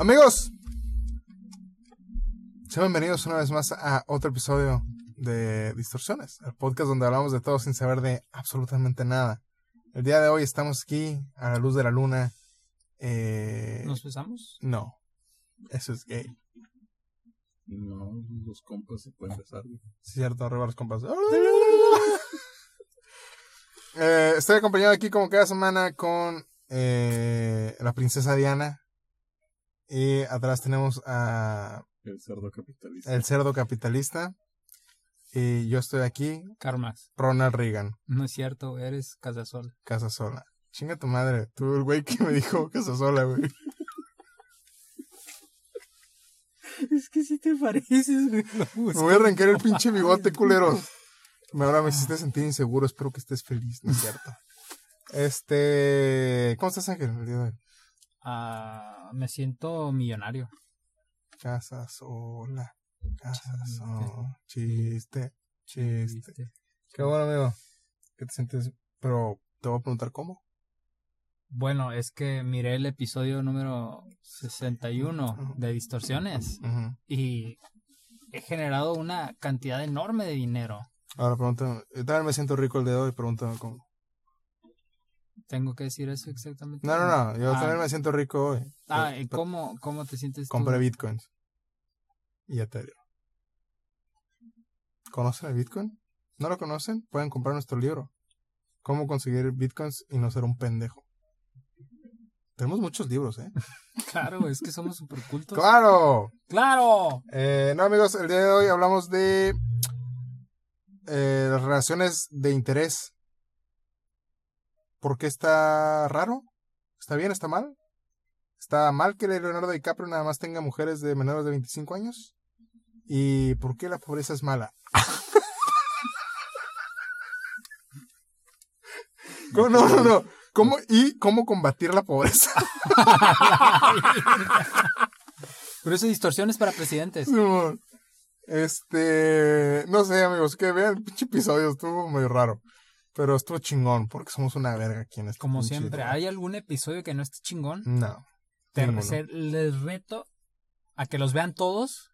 Amigos, sean bienvenidos una vez más a otro episodio de Distorsiones, el podcast donde hablamos de todo sin saber de absolutamente nada. El día de hoy estamos aquí a la luz de la luna. Eh, ¿Nos besamos? no, eso es gay. No, los compas se pueden besar. Cierto, arriba los compas. Eh, estoy acompañado aquí como cada semana con eh, la princesa Diana. Y atrás tenemos a El cerdo capitalista. el cerdo capitalista. Y yo estoy aquí, Carmax. Ronald Reagan, No es cierto, eres Casasol. casa sola. Chinga tu madre, tú el güey que me dijo casa sola, güey. Es que si te pareces, güey. Me voy a arrancar el pinche bigote, culero. Me ahora me hiciste sentir inseguro, espero que estés feliz, ¿no es cierto? Este, ¿cómo estás, Ángel? Ah, me siento millonario. Casa sola. Casa Chiste. sola. Chiste. Chiste. ¿viste? Qué bueno, amigo. ¿Qué te sientes? Pero te voy a preguntar cómo. Bueno, es que miré el episodio número 61 de Distorsiones y he generado una cantidad enorme de dinero. Ahora pregúntame. Yo también me siento rico el de hoy, pregúntame cómo. ¿Tengo que decir eso exactamente? No, no, no. Yo Ah. también me siento rico hoy. Ah, ¿y cómo, cómo te sientes tú? Compré bitcoins. Y Ethereum. ¿Conocen el bitcoin? ¿No lo conocen? Pueden comprar nuestro libro. ¿Cómo conseguir bitcoins y no ser un pendejo? Tenemos muchos libros, ¿eh? Claro, es que somos super cultos. ¡Claro! ¡Claro! Eh, no, amigos, el día de hoy hablamos de eh, las relaciones de interés. ¿Por qué está raro? ¿Está bien? ¿Está mal? ¿Está mal que Leonardo DiCaprio nada más tenga mujeres de menores de 25 años? ¿Y por qué la pobreza es mala? ¿Cómo- No, no, no. ¿Cómo, ¿Y cómo combatir la pobreza? Por eso distorsiones para presidentes. Simón. Este, no sé, amigos, que vean el pinche episodio, estuvo medio raro. Pero estuvo chingón, porque somos una verga aquí en este Como siempre. ¿hay algún episodio que no esté chingón? No. Te- les reto a que los vean todos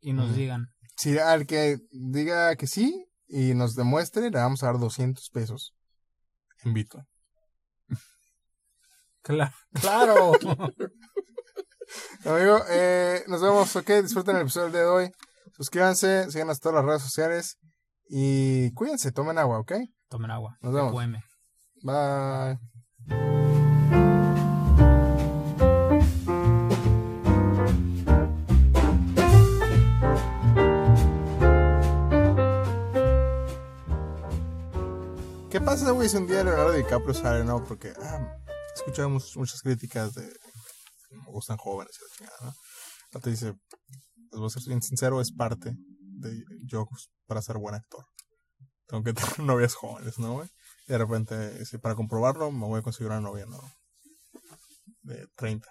y nos digan. Si al que diga que sí y nos demuestre, le vamos a dar 200 pesos en Bitcoin. Claro. Claro. Amigo, eh, nos vemos, ok, disfruten el episodio de hoy. Suscríbanse, síganos en todas las redes sociales y cuídense, tomen agua, ok? Tomen agua. Nos vemos. Bye. ¿Qué pasa, güey, si un día Leonardo DiCaprio sale, no? Porque ah, escuchamos muchas críticas de me gustan jóvenes y la chingada, ¿no? Te dice, les voy a ser bien sincero, es parte de yo para ser buen actor. Tengo que tener novias jóvenes, ¿no, güey? Y de repente, si para comprobarlo, me voy a conseguir una novia, ¿no? De 30.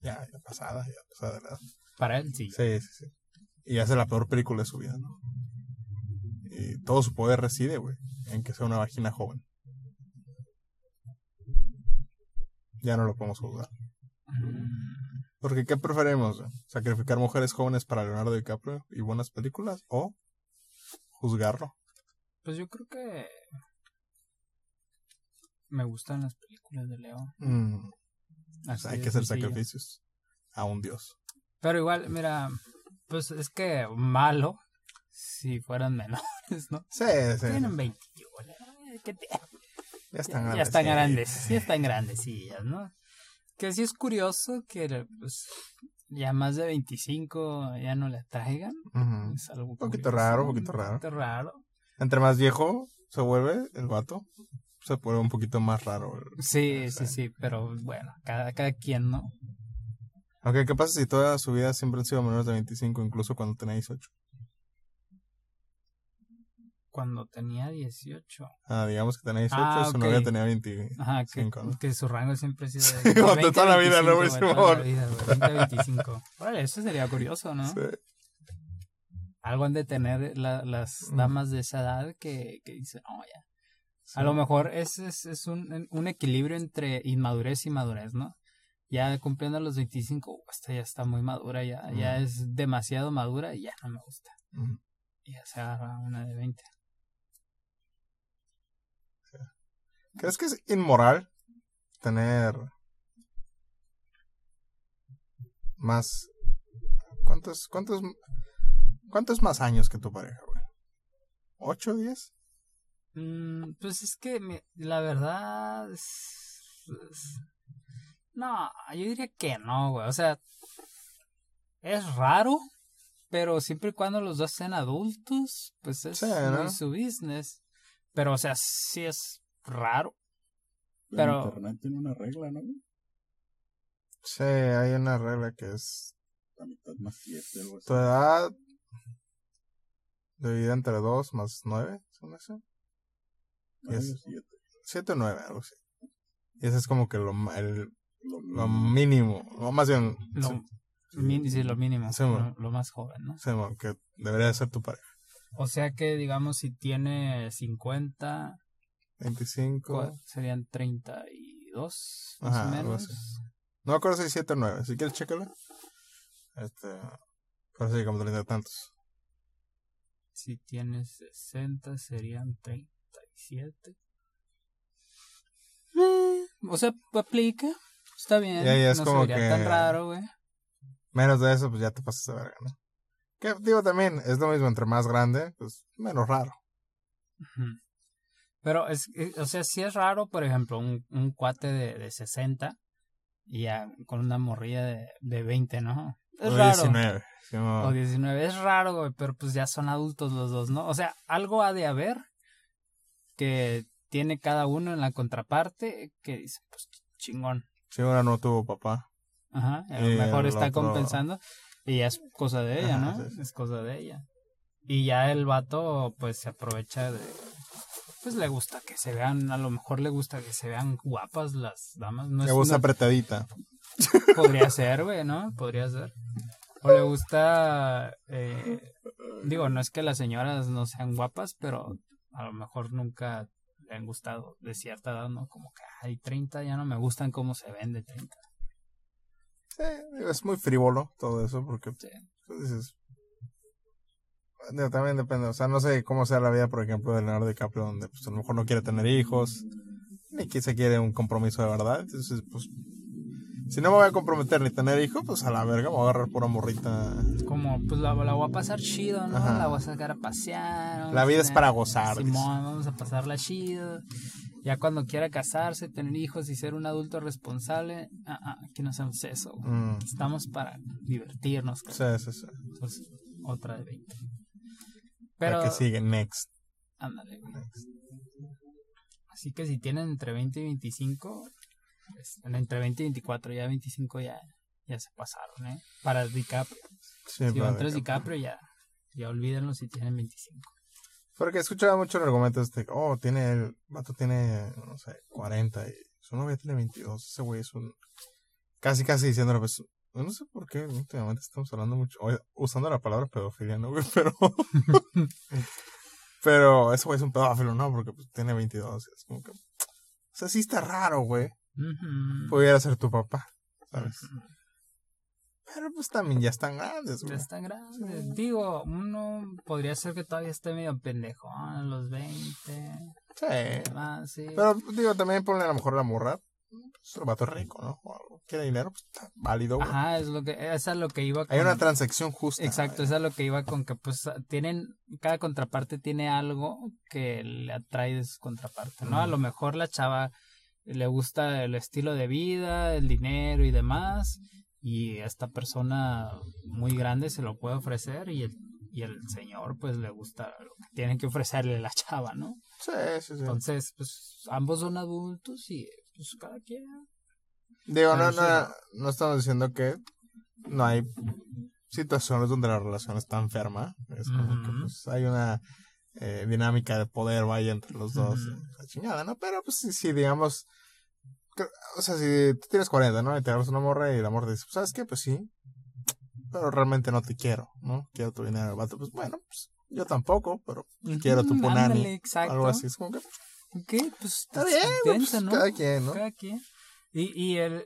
Ya, ya pasada, ya pasada de edad. Para él, sí. Sí, sí, sí. Y hace la peor película de su vida, ¿no? Y todo su poder reside, güey, en que sea una vagina joven. Ya no lo podemos juzgar. Porque, ¿qué preferimos? ¿Sacrificar mujeres jóvenes para Leonardo DiCaprio y buenas películas? ¿O juzgarlo? Pues yo creo que me gustan las películas de Leo. Mm, hay que hacer sencillo. sacrificios a un dios. Pero igual, mira, pues es que malo si fueran menores, ¿no? Sí, sí. Tienen 21. eh, ¿qué te- Ya están ya grandes. están sí. grandes, ya están grandecillas, ¿no? Que sí es curioso que pues, ya más de 25 ya no le traigan. Es algo Un poquito curioso, raro, un poquito raro. poquito raro. Entre más viejo se vuelve el vato, se vuelve un poquito más raro. Sí, O sea, sí, sí, pero bueno, cada, cada quien, ¿no? Ok, ¿qué pasa si toda su vida siempre han sido menores de 25, incluso cuando tenía 18? Cuando tenía 18. Ah, digamos que tenía 18, Ah, su ok. novia tenía 20. Ajá, que, ¿no? que su rango siempre ha sido de, como de 20 toda la vida, ¿no, 25, güey? güey, toda la Simón. vida, güey, 20 a 25. Órale, eso sería curioso, ¿no? Sí. Algo han de tener la- las damas de esa edad que, que dicen, oh, ya. Sí. A lo mejor es, es, es un, un equilibrio entre inmadurez y madurez, ¿no? Ya cumpliendo los 25, uh, esta ya está muy madura, ya, ya es demasiado madura y ya no me gusta. Y ya se agarra una de 20. ¿Crees que es inmoral tener más... ¿Cuántos, cuántos, cuántos más años que tu pareja, güey? ¿Ocho, diez? Mm, pues es que me- la verdad es- es- no, yo diría que no, güey. O sea, es raro, pero siempre y cuando los dos sean adultos, pues es Sí, ¿no? muy su business. Pero, o sea, sí es raro. Pero Pero- Internet tiene una regla, ¿no? Sí, hay una regla que es La mitad más siete, algo así. tu edad dividida entre dos más nueve, ¿son eso? Nueve, es- siete. Siete o nueve, algo así. Y ese es como que lo, el, Lo lo mínimo. o más bien, Lo, sí, min- sí, lo mínimo, Sí, lo, lo más joven, ¿no? sí, bueno, que debería de ser tu pareja. O sea que, digamos, si tiene 50, 25. ¿cuál? serían 32, más Ajá, o menos. No me acuerdo si 7 o 9. Si quieres, chécala. Este. Pero sí, como 30 y tantos. Si tienes 60 serían 37. Eh, o sea, aplica. Está bien. Y ahí es no como se vería tan que- raro, güey. Menos de eso, pues ya te pasas de verga, ¿no? Que digo también, es lo mismo entre más grande, pues menos raro. Pero, es, eh, o sea, sí es raro, por ejemplo, un, un cuate de, de 60 y ya con una morrilla de, de 20, ¿no? Es o raro. 19. sí, mo- O 19. Es raro, güey, pero pues ya son adultos los dos, ¿no? O sea, algo ha de haber que tiene cada uno en la contraparte que dice, pues chingón. Sí, una no tuvo papá. Ajá, a lo mejor está otro- compensando y ya es cosa de ella, ¿no? sí, sí. Es cosa de ella. Y ya el vato pues se aprovecha de pues le gusta que se vean, a lo mejor le gusta que se vean guapas las damas, no Le es gusta no- apretadita. Podría ser, güey, ¿no? Podría ser. O le gusta eh, digo, no es que las señoras no sean guapas, pero a lo mejor nunca le han gustado de cierta edad, ¿no? Como que hay 30 ya no me gustan cómo se ven de 30. Sí, es muy frívolo todo eso, porque Sí. pues, dices. También depende, o sea, no sé cómo sea la vida, por ejemplo, de Leonardo DiCaprio, donde pues a lo mejor no quiere tener hijos, ni que se quiere un compromiso de verdad. Entonces, pues, si no me voy a comprometer ni tener hijos, pues a la verga me voy a agarrar pura morrita. como pues la, la voy a pasar chido, ¿no? Ajá. La voy a sacar a pasear. La vida a es para gozar, dice. Simón, vamos a pasarla chido. Ya cuando quiera casarse, tener hijos y ser un adulto responsable, ah, ah, aquí no hacemos eso. Mm, Estamos para divertirnos. sí, sí, sí. Entonces, otra de 20. Pero... Pero, que sigue, next. ándale, güey. Así que si tienen entre 20 y 25, pues, entre 20 y 24, ya 25 ya, ya se pasaron, ¿eh? Para DiCaprio. Sí, Si van tres DiCaprio. Ya, ya olvídenlo si tienen 25. Porque escuchaba mucho el argumento este, oh, tiene, el vato tiene, no sé, 40 y su novia tiene 22. Ese güey es un... Casi, casi diciéndole, pues, no sé por qué últimamente estamos hablando mucho, oye, usando la palabra pedofilia, ¿no, güey? Pero... pero ese güey es un pedófilo, ¿no? Porque pues, tiene 22. Es como que... O sea, sí está raro, güey. Pudiera ser tu papá, ¿sabes? Pero pues también ya están grandes, Ya están grandes. Digo, uno podría ser que todavía esté medio pendejo, a los 20. Sí. Más, sí. Pero digo, también ponle a lo mejor la morra. Pues el vato rico, ¿no? O algo. Quiere dinero, pues está válido, güey. Ajá, es lo que, esa es lo que iba con... Hay una transacción justa. Exacto, esa es lo que iba con que pues tienen, cada contraparte tiene algo que le atrae de su contraparte, ¿no? A lo mejor la chava le gusta el estilo de vida, el dinero y demás, y esta persona muy grande se lo puede ofrecer y el, y el señor pues le gusta lo que tiene que ofrecerle la chava, ¿no? Sí, sí, sí. Entonces, pues ambos son adultos y pues cada quien... Digo, no, no, no estamos diciendo que no hay situaciones donde la relación está enferma. Es como que pues hay una eh, dinámica de poder, vaya, entre los dos. Ujú. eh, La chingada, ¿no? Pero pues sí, sí, digamos. o sea, si tú tienes 40, ¿no? Y te agarras una morra y la morra dice, pues, ¿sabes qué? Pues sí. Pero realmente no te quiero, ¿no? Quiero tu dinero. El vato, pues bueno, pues yo tampoco, pero quiero tu punani. ándale, exacto. Algo así. Es como que Ok, pues está bien, güey, densa, pues, ¿no? cada quien, ¿no? Cada quien. Y, y el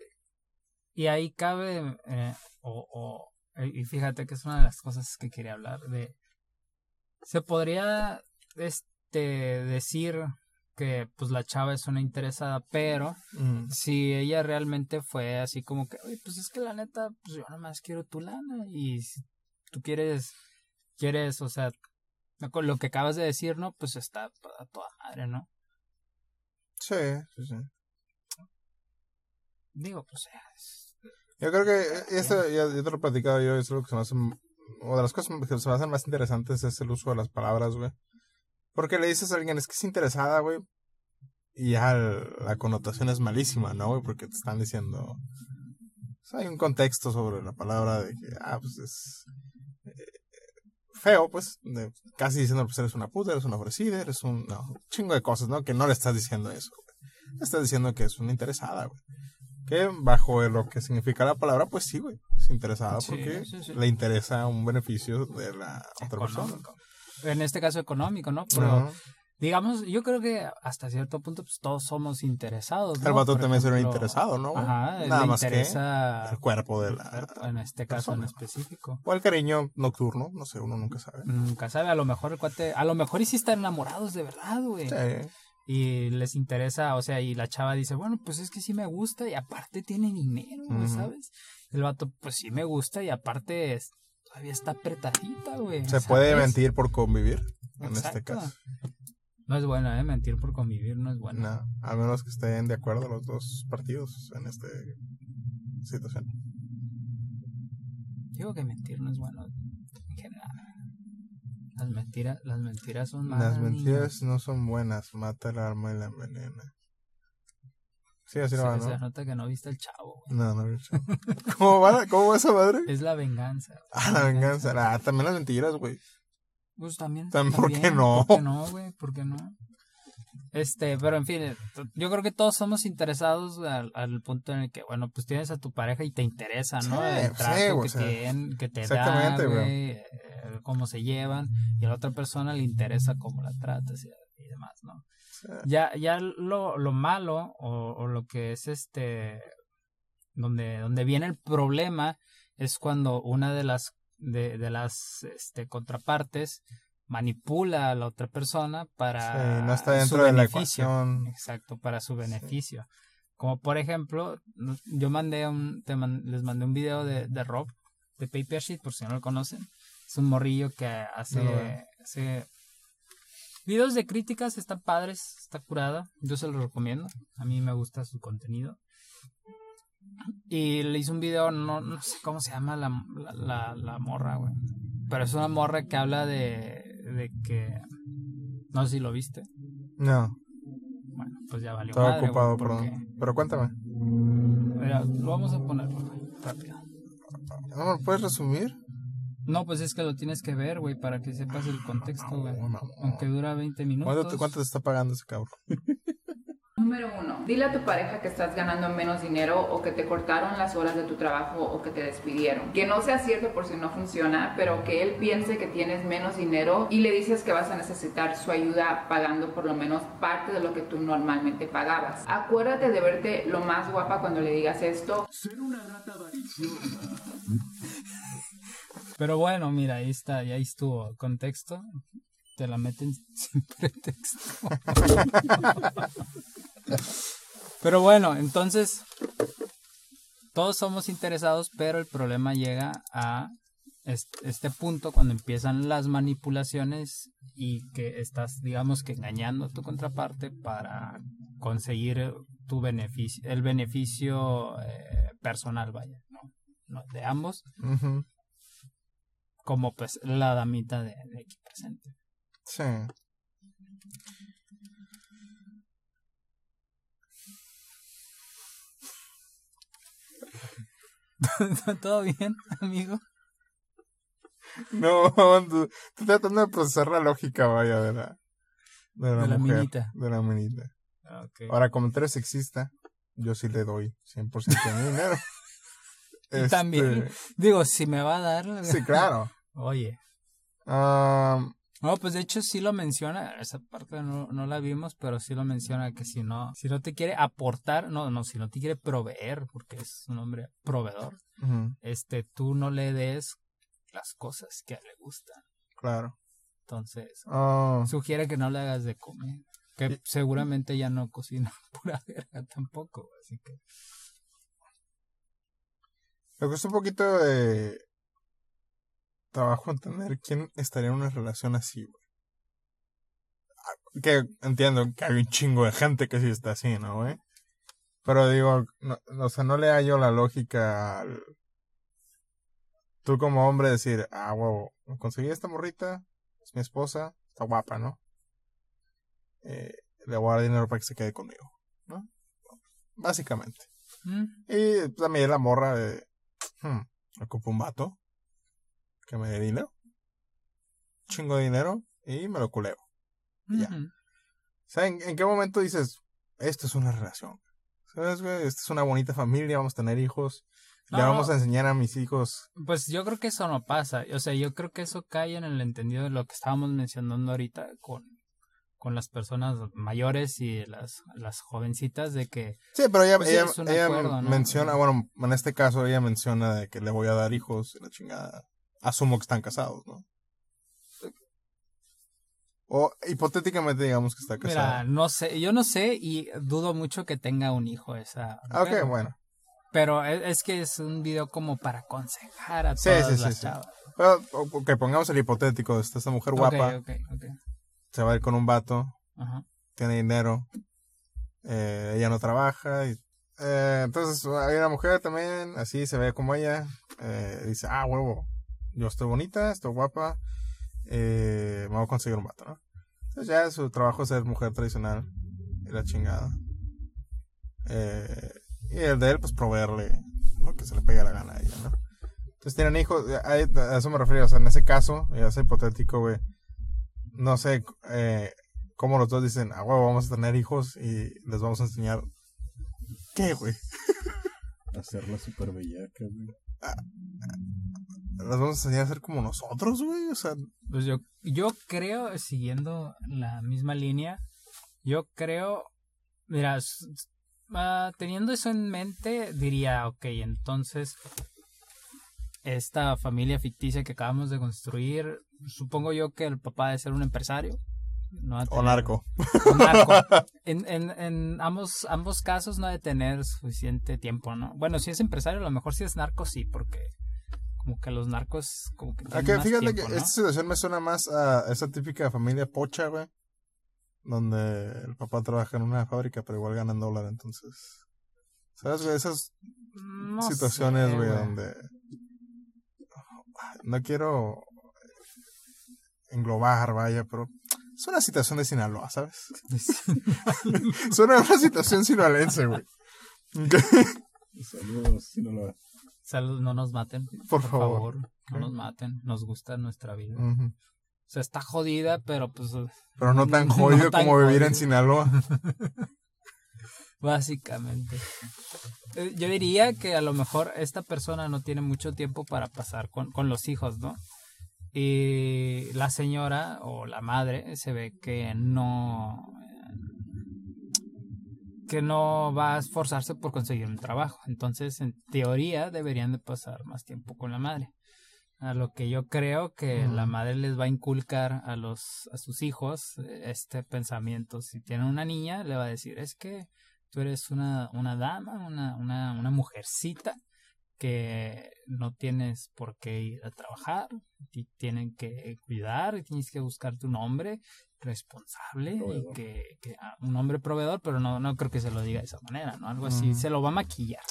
y ahí cabe, eh, o, o, y fíjate que es una de las cosas que quería hablar, de, se podría, este, decir que pues la chava es una interesada, pero Mm. si ella realmente fue así como que, "Oye, pues es que la neta, pues yo nomás quiero tu lana y si tú quieres, quieres, o sea, con lo que acabas de decir, ¿no? Pues está a toda madre, ¿no? Sí, sí, sí. Digo, pues es- Yo creo que esto ya, ya te lo he platicado yo, es lo que se me hace, o de las cosas que se me hacen más interesantes es el uso de las palabras, güey. Porque le dices a alguien, es que es interesada, güey, y ya la connotación es malísima, ¿no, güey? Porque te están diciendo, hay un contexto sobre la palabra de que, ah, pues es eh, feo, pues, de- casi diciendo, pues eres una puta, eres una ofrecida, eres un, no, un chingo de cosas, ¿no? Que no le estás diciendo eso. Le estás diciendo que es una interesada, güey. Que bajo lo que significa la palabra, pues sí, güey. Es interesada Sí, porque sí, sí. le interesa un beneficio de la otra persona. En este caso económico, ¿no? Pero digamos, yo creo que hasta cierto punto pues todos somos interesados. ¿no? El vato Por también será interesado, ¿no? Ajá, Nada le más interesa que el cuerpo de la cuerpo, en este caso en específico. O el cariño nocturno, no sé, uno nunca sabe. Nunca sabe, a lo mejor el cuate, a lo mejor y sí están enamorados de verdad, güey. Sí. Y les interesa, o sea, y la chava dice, bueno, pues es que sí me gusta y aparte tiene dinero. ¿sabes? El vato, pues sí me gusta y aparte es- todavía está apretadita, güey. Se puede mentir por convivir, en este caso. No es bueno, ¿eh? Mentir por convivir no es bueno. No, a menos que estén de acuerdo los dos partidos en esta situación. Digo que mentir no es bueno en general. Las mentiras, las mentiras son Las malas. mentiras no son buenas, mata el alma y la envenena. Sí, así niño. no va, se, se ¿no? nota que no viste el chavo, güey. No, no, no. ¿Cómo va, ¿Cómo va esa madre? Es la venganza. güey. Ah, la venganza. Ah, también las mentiras, güey. Pues también. También, ¿por qué no? ¿Por qué no, güey? ¿Por qué no? Este, pero en fin, eh, yo creo que todos somos interesados al, al punto en el que, bueno, pues tienes a tu pareja y te interesa, ¿no? Sí, el trato que, o sea, tienen, que te da, güey. eh, cómo se llevan, y a la otra persona le interesa cómo la tratas y, y demás, ¿no? Ya, ya lo, lo malo o, o lo que es este, donde, donde viene el problema es cuando una de las, de, de las este, contrapartes manipula a la otra persona para Sí, no está su la beneficio. ecuación. Exacto, para su beneficio. Como por ejemplo, yo mandé un, te man- les mandé un video de, de Rob, de Paper Sheet, por si no lo conocen. Es un morrillo que hace, No videos de críticas, están padres, está curada. Yo se los recomiendo. A mí me gusta su contenido. Y le hice un video, no, no sé cómo se llama la, la, la, la morra, güey. Pero es una morra que habla de, de que... No sé si lo viste. No, Bueno, pues ya valió estaba madre, ocupado, güey, porque- perdón. Pero cuéntame. Mira, lo vamos a poner güey, rápido. ¿No me lo puedes resumir? No, pues es que lo tienes que ver, güey, para que sepas el contexto, güey. Mamón, mamón. Aunque dura 20 minutos. ¿Cuánto te, cuánto te está pagando ese cabrón? Número uno, dile a tu pareja que estás ganando menos dinero o que te cortaron las horas de tu trabajo o que te despidieron. Que no sea cierto por si no funciona, pero que él piense que tienes menos dinero y le dices que vas a necesitar su ayuda pagando por lo menos parte de lo que tú normalmente pagabas. Acuérdate de verte lo más guapa cuando le digas esto. Pero bueno, mira, ahí está, ya ahí estuvo. Contexto. Te la meten sin pretexto. pero bueno, entonces. Todos somos interesados, pero el problema llega a est- este punto cuando empiezan las manipulaciones y que estás, digamos que engañando a tu contraparte para conseguir tu beneficio, el beneficio eh, personal, vaya, ¿no? ¿no? de ambos como pues la damita de, de aquí presente. Sí. ¿Todo bien, amigo? No, tú- estoy tratando de procesar la lógica, vaya, de la, de la, De la mujer, minita. De la minita. Okay. Ahora, como tú eres sexista, yo sí le doy 100% de mi dinero. Este, también, digo, si me va a dar, Sí, claro. oye, Ah, No, pues de hecho sí lo menciona, esa parte no, no la vimos, pero sí lo menciona que si no, si no te quiere aportar, no, no, si no te quiere proveer, porque es un hombre proveedor, este, tú no le des las cosas que le gustan. Claro. Entonces, Oh, sugiere que no le hagas de comer. Que seguramente ya no cocina pura verga tampoco, así que. me cuesta un poquito de trabajo entender quién estaría en una relación así, güey. Que entiendo que hay un chingo de gente que sí está así, ¿no, güey? Pero digo, no, o sea, no le hallo la lógica al... Tú como hombre decir, ah, huevo, conseguí esta morrita, es mi esposa, está guapa, ¿no? Eh, le voy a dar dinero para que se quede conmigo, ¿no? Básicamente. mm, Y pues, también la morra de, hmm, ocupo un vato que me dé dinero, chingo de dinero y me lo culeo. Ya. ujú. O sea, ¿en, en qué momento dices, esto es una relación? ¿Sabes, güey? Esta es una bonita familia, vamos a tener hijos, le No. vamos a enseñar a mis hijos. Pues yo creo que eso no pasa. O sea, yo creo que eso cae en el entendido de lo que estábamos mencionando ahorita con, con las personas mayores y las, las jovencitas de que Sí, pero ella, Pues ella, ella acuerdo, ¿no? menciona, bueno, en este caso ella menciona de que le voy a dar hijos y la chingada. Asumo que están casados, ¿no? O hipotéticamente digamos que está Mira, casado. no sé, yo no sé y dudo mucho que tenga un hijo esa. Ah, ok, mujer. bueno. Pero es, es que es un video como para aconsejar a Sí, todas sí, sí, las sí. chavas. Pero, ok, pongamos el hipotético. Está esta mujer guapa, Ok, ok, ok. se va a ir con un vato, Ajá. tiene dinero, eh, ella no trabaja. Y, eh, entonces hay una mujer también, así se ve como ella, eh, dice, ah, huevo, yo estoy bonita, estoy guapa, eh, me voy a conseguir un vato, ¿no? Entonces ya su trabajo es ser mujer tradicional y la chingada. Eh, y el de él, pues proveerle lo que se le pegue la gana a ella, ¿no? Entonces tienen hijos, a eso me refiero, o sea, en ese caso, ya es hipotético, güey, no sé, eh, cómo los dos dicen, ah, huevo, vamos a tener hijos y les vamos a enseñar. ¿Qué, güey? Hacerla súper bellaca, güey. Les vamos a enseñar a ser como nosotros, güey. O sea, Pues yo, yo creo, siguiendo la misma línea, yo creo, mira, ah, teniendo eso en mente, diría, ok, entonces, esta familia ficticia que acabamos de construir, supongo yo que el papá debe ser un empresario. No o narco. o narco. En, en, en ambos, ambos casos no ha de tener suficiente tiempo, ¿no? Bueno, si es empresario, a lo mejor si es narco, sí, porque como que los narcos como que que más fíjate tiempo, que ¿no? esta situación me suena más a esa típica familia pocha, güey. Donde el papá trabaja en una fábrica, pero igual gana en dólar, entonces. ¿Sabes, güey? Esas No situaciones, sé, güey, donde. No quiero englobar, vaya, pero. Es una situación de Sinaloa, ¿sabes? Suena una situación sinaloense, güey. Saludos, Sinaloa. Salud, no nos maten. Por favor. No nos maten. Nos gusta nuestra vida. Ujú. O sea, está jodida, pero pues Pero no tan No tan como vivir en. Sinaloa. básicamente. Eh, Yo diría que a lo mejor esta persona no tiene mucho tiempo para pasar con, con los hijos, ¿no? Y la señora o la madre se ve que no que no va a esforzarse por conseguir un trabajo. Entonces, en teoría, deberían de pasar más tiempo con la madre. A lo que yo creo que Mm. la madre les va a inculcar a los a sus hijos eh, este pensamiento. Si tienen una niña, le va a decir, es que tú eres una, una dama, una, una, una mujercita que no tienes por qué ir a trabajar, y tienen que cuidar, y tienes que buscarte un hombre responsable y que, que ah, un hombre proveedor, pero no, no creo que se lo diga de esa manera, ¿no? Algo así, se lo va a maquillar.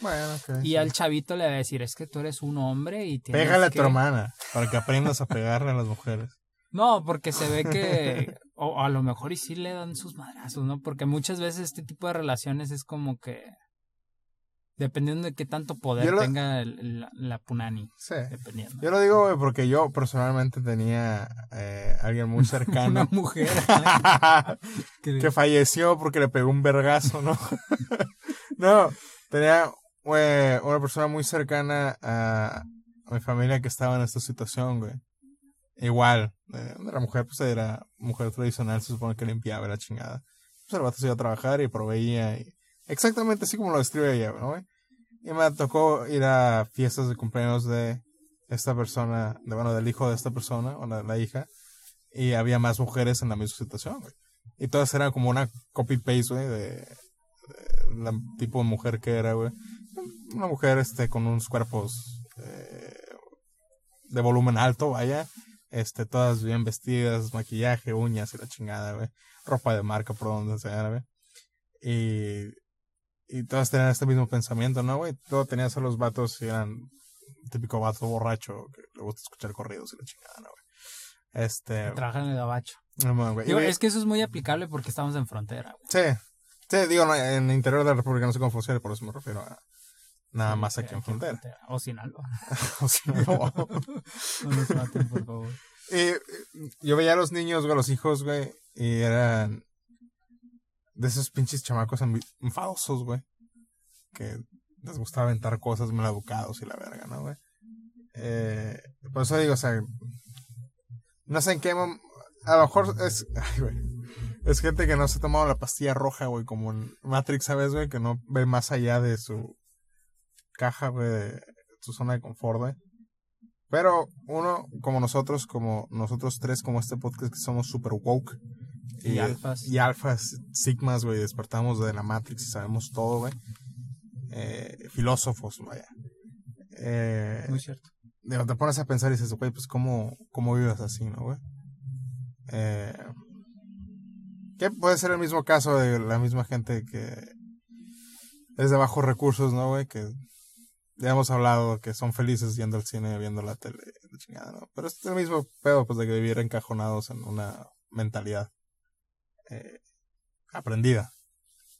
Bueno, ok. Y sí. al chavito le va a decir, es que tú eres un hombre y tienes Pégale a que... tu hermana para que aprendas a pegarle a las mujeres. No, porque se ve que, o a lo mejor y sí le dan sus madrazos, ¿no? Porque muchas veces este tipo de relaciones es como que, dependiendo de qué tanto poder lo- tenga el- la, la punani, Sí. dependiendo. Yo lo digo, güey, porque yo personalmente tenía eh, alguien muy Una cercano mujer que, que falleció porque le pegó un vergazo, ¿no? no, tenía güey, una persona muy cercana a, a mi familia que estaba en esta situación, güey. Igual, eh, la mujer, pues era mujer tradicional, se supone que limpiaba la chingada. Pues el vato se iba a trabajar y proveía. Y... Exactamente así como lo describe ella, ¿no? Y me tocó ir a fiestas de cumpleaños de esta persona, de, bueno, del hijo de esta persona, o la, la hija. Y había más mujeres en la misma situación, güey. Y todas eran como una copy-paste, güey, de, de la tipo de mujer que era, güey. Una mujer, este, con unos cuerpos eh, de volumen alto, vaya. Este, todas bien vestidas, maquillaje, uñas y la chingada, güey. Ropa de marca por donde sea, güey. Y, y todas tenían este mismo pensamiento, ¿no, güey? Todo tenías a los vatos y eran típico vato borracho que le gusta escuchar corridos y la chingada, ¿no, güey? Este. Trabajan en el gabacho. no, güey. Digo, Y- es que eso es muy aplicable porque estamos en frontera, güey. Sí. Sí, digo, no, en el interior de la República no sé cómo funciona, por eso me refiero a nada más aquí en frontera. O Sinaloa. O sea, no. No nos maten, por favor. Y yo veía a los niños, güey, a los hijos, güey, y eran de esos pinches chamacos enfadosos, güey, que les gustaba aventar cosas mal educados y la verga, ¿no, güey? Eh, por eso digo, o sea, no sé en qué a lo mejor es, ay, güey, es gente que no se ha tomado la pastilla roja, güey, como en Matrix, ¿sabes, güey? Que no ve más allá de su caja, güey, de su zona de confort, güey. Pero uno, como nosotros, como nosotros tres, como este podcast que somos super woke. Y alfas. Y alfas, sigmas, güey, despertamos de la Matrix y sabemos todo, güey. Eh, filósofos, vaya. Eh, Muy cierto. te pones a pensar y dices, güey, pues cómo, cómo vives así, ¿no, güey? Eh, que puede ser el mismo caso de la misma gente que es de bajos recursos, ¿no, güey? Que ya hemos hablado que son felices yendo al cine, viendo la tele, la chingada, ¿no? Pero es el mismo pedo, pues, de que vivir encajonados en una mentalidad eh, aprendida,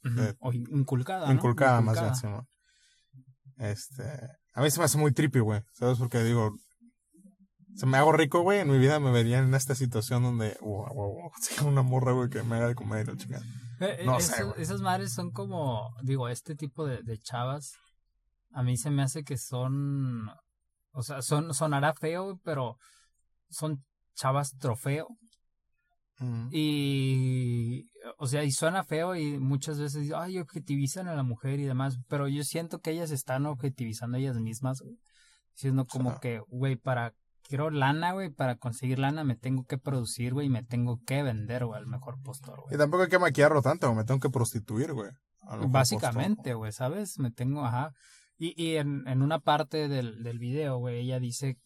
eh, O inculcada, ¿no? inculcada más bien. Simón. Este, a mí se me hace muy trippy, güey, ¿sabes? Porque digo, se me hago rico, güey, en mi vida me vería en esta situación donde, wow, wow, wow, una morra, güey, que me haga de comer y chingada. Eh, No sé, esas madres son como, digo, este tipo de, de chavas, a mí se me hace que son, o sea, son, sonará feo, pero son chavas trofeo. Y, o sea, y suena feo y muchas veces, ay, objetivizan a la mujer y demás, pero yo siento que ellas están objetivizando ellas mismas, güey. Diciendo como que, güey, para, quiero lana, güey, para conseguir lana me tengo que producir, güey, y me tengo que vender, güey, al mejor postor, güey. Y tampoco hay que maquillarlo tanto, güey, me tengo que prostituir, güey. Básicamente, güey, ¿sabes? Me tengo, ajá. Y, y en, en una parte del, del video, güey, ella dice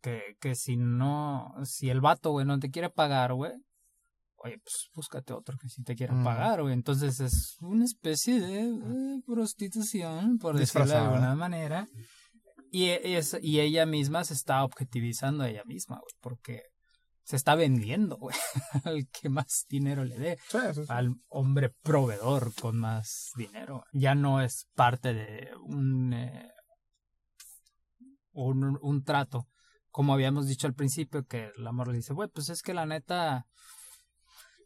que, que si no, si el vato, güey, no te quiere pagar, güey, oye, pues búscate otro que sí te quiera Mm. pagar, güey. Entonces es una especie de eh, prostitución, por decirlo de alguna manera. Y, e- es, y ella misma se está objetivizando a ella misma, güey, porque se está vendiendo, güey, al que más dinero le dé Sí, sí, sí. al hombre proveedor con más dinero. Ya no es parte de un, eh, un, un trato. Como habíamos dicho al principio, que el amor le dice, güey, pues es que la neta,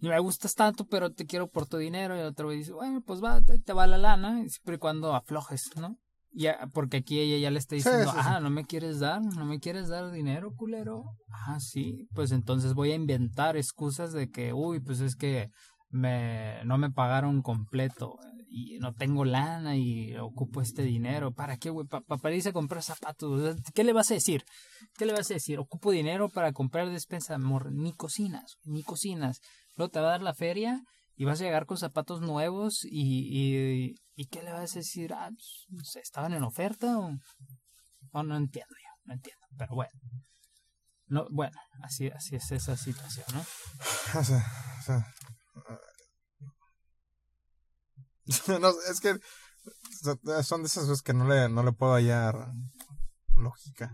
ni me gustas tanto, pero te quiero por tu dinero. Y el otro güey dice, bueno, pues va, te va la lana, y siempre y cuando aflojes, ¿no? Ya, porque aquí ella ya le está diciendo, sí, sí. ah, no me quieres dar, no me quieres dar dinero, culero. Ah, sí, pues entonces voy a inventar excusas de que, uy, pues es que me, no me pagaron completo y no tengo lana y ocupo este dinero. ¿Para qué, güey? Pa- pa- para irse a comprar zapatos. ¿Qué le vas a decir? ¿Qué le vas a decir? Ocupo dinero para comprar despensa, amor. Ni cocinas, ni cocinas. Luego te va a dar la feria y vas a llegar con zapatos nuevos y, y, ¿qué le vas a decir? Ah, no ¿estaban en oferta o...? No, entiendo yo, no entiendo. Pero bueno. No, bueno, así, así es esa situación, ¿no? Sea, no, es que son de esas cosas que no le, no le puedo hallar lógica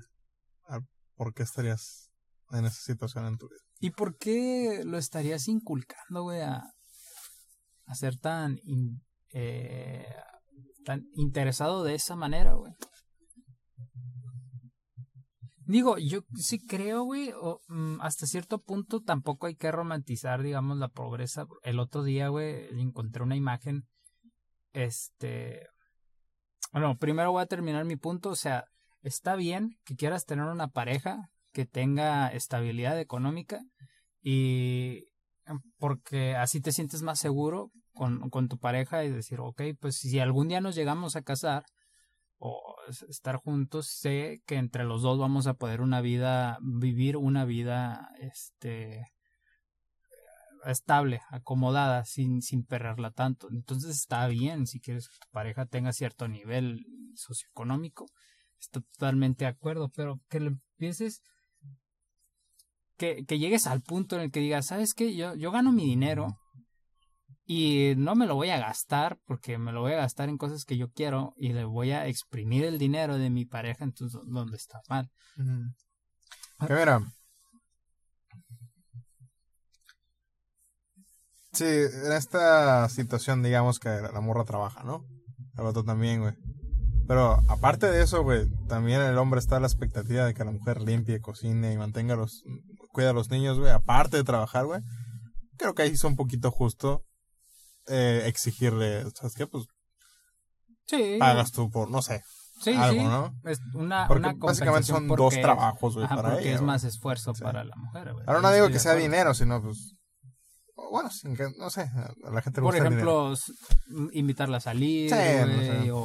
a por qué estarías en esa situación en tu vida. ¿Y por qué lo estarías inculcando, güey, a, ser tan, eh, tan interesado de esa manera, güey? Digo, yo sí creo, güey, mm, hasta cierto punto tampoco hay que romantizar, digamos, la pobreza. El otro día, güey, encontré una imagen, este... Bueno, primero voy a terminar mi punto, o sea, está bien que quieras tener una pareja, que tenga estabilidad económica y porque así te sientes más seguro con, con tu pareja y decir, ok, pues si algún día nos llegamos a casar o estar juntos, sé que entre los dos vamos a poder una vida, vivir una vida, este, estable, acomodada, sin, sin perderla tanto. Entonces está bien si quieres que tu pareja tenga cierto nivel socioeconómico, estoy totalmente de acuerdo, pero que le empieces, que, que llegues al punto en el que digas, ¿sabes qué? Yo, yo gano mi dinero y no me lo voy a gastar porque me lo voy a gastar en cosas que yo quiero y le voy a exprimir el dinero de mi pareja, entonces, ¿dónde está mal? Que mira, Sí, en esta situación, digamos que la morra trabaja, ¿no? El otro también, güey. Pero aparte de eso, güey, también el hombre está a la expectativa de que la mujer limpie, cocine y mantenga los, cuida a los niños, güey. Aparte de trabajar, güey. Creo que ahí es un poquito justo eh, exigirle, ¿sabes qué? Pues Sí. pagas tú por, no sé, Sí, algo, sí. ¿no? Es una, Porque una básicamente son dos trabajos, güey, para porque ella, es más esfuerzo Sí. para la mujer, güey. Ahora no digo que sea dinero, sino pues. Bueno, sin que, no sé, a la gente le Por gusta ejemplo, invitarla a salir, Sí, no sé. o,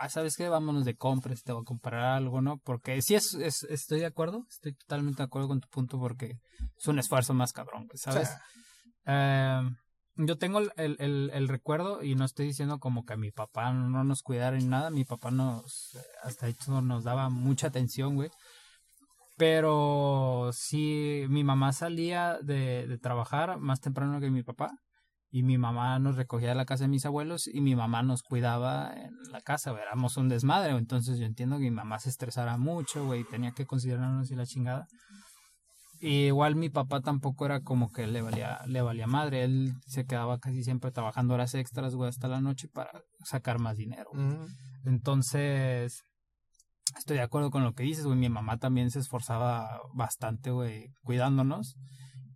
ah, ¿sabes qué? Vámonos de compras, te voy a comprar algo, ¿no? Porque sí, es, es- estoy de acuerdo, estoy totalmente de acuerdo con tu punto porque es un esfuerzo más cabrón, güey, ¿sabes? Sí. Eh, yo tengo el, el, el- el recuerdo y no estoy diciendo como que mi papá no nos cuidara ni nada, mi papá nos, hasta hecho nos daba mucha atención, güey. Pero sí, mi mamá salía de, de trabajar más temprano que mi papá y mi mamá nos recogía de la casa de mis abuelos y mi mamá nos cuidaba en la casa, güey, éramos un desmadre, güey. entonces yo entiendo que mi mamá se estresara mucho, güey, tenía que considerarnos y la chingada. Y igual mi papá tampoco era como que le valía, le valía madre, él se quedaba casi siempre trabajando horas extras, güey, hasta la noche para sacar más dinero. Entonces, estoy de acuerdo con lo que dices, güey. Mi mamá también se esforzaba bastante, güey, cuidándonos.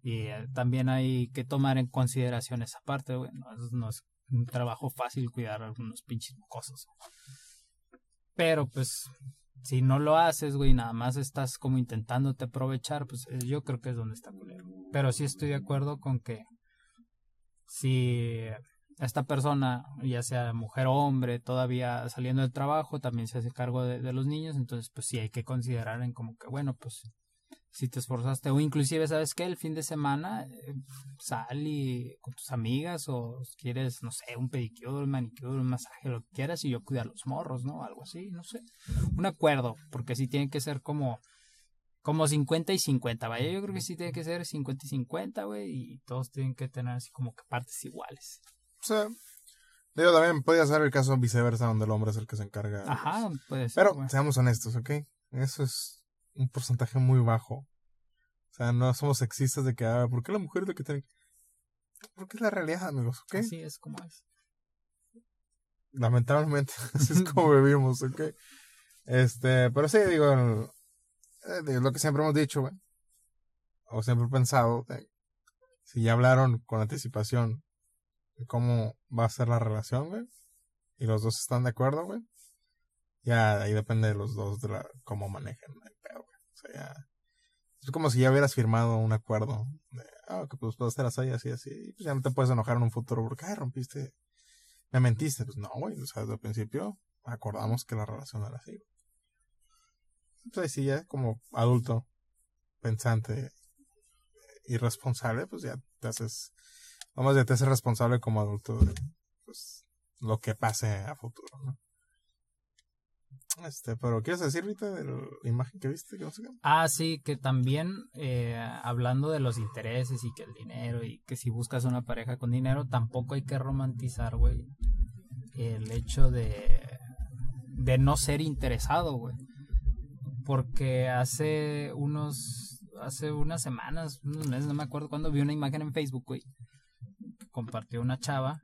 Y eh, también hay que tomar en consideración esa parte, güey. No, es- un trabajo fácil cuidar a algunos pinches cosas. Pero, pues, si no lo haces, güey, nada más estás como intentándote aprovechar, pues eh, yo creo que es donde está culero. Pero sí estoy de acuerdo con que si esta persona, ya sea mujer o hombre, todavía saliendo del trabajo, también se hace cargo de, de los niños, entonces pues sí hay que considerar en como que, bueno, pues si te esforzaste, o inclusive, ¿sabes qué? El fin de semana eh, sal y con tus amigas o quieres, no sé, un pedicure, un manicure, un masaje, lo que quieras, y yo cuidar los morros, ¿no? Algo así, no sé. Un acuerdo, porque sí tiene que ser como como 50 y 50, vaya, yo creo que sí tiene que ser 50 y 50, güey, y todos tienen que tener así como que partes iguales. O sea, digo, también podría ser el caso viceversa, donde el hombre es el que se encarga. Ajá, ser. Pero seamos honestos, ¿ok? Eso es un porcentaje muy bajo. O sea, no somos sexistas de que, ah, ¿por qué la mujer es la que tiene Porque es la realidad, amigos, ¿ok? Así es como es. Lamentablemente, así es como vivimos, ¿ok? Este, pero sí, digo, eh, digo, lo que siempre hemos dicho, güey. O siempre he pensado, si ya hablaron con anticipación de cómo va a ser la relación, güey, y los dos están de acuerdo, güey, ya ahí depende de los dos de la, cómo manejen el pedo, güey. O sea, ya. Es como si ya hubieras firmado un acuerdo de, ah, que pues puedo hacer así, así, así, y pues ya no te puedes enojar en un futuro porque, ay, rompiste me mentiste. Pues no, güey. O sea, desde el principio acordamos que la relación era así. Pues ahí sí, ya como adulto, pensante y responsable, pues ya te haces. Vamos, ya te haces responsable como adulto de pues, lo que pase a futuro, ¿no? Este, pero ¿quieres decir ahorita de la imagen que viste? Que no sé qué? Ah, sí, que también eh, hablando de los intereses y que el dinero y que si buscas una pareja con dinero, tampoco hay que romantizar, güey, el hecho de, de no ser interesado, güey. Porque hace unos, hace unas semanas, unos meses, no me acuerdo cuándo, vi una imagen en Facebook, güey, compartió una chava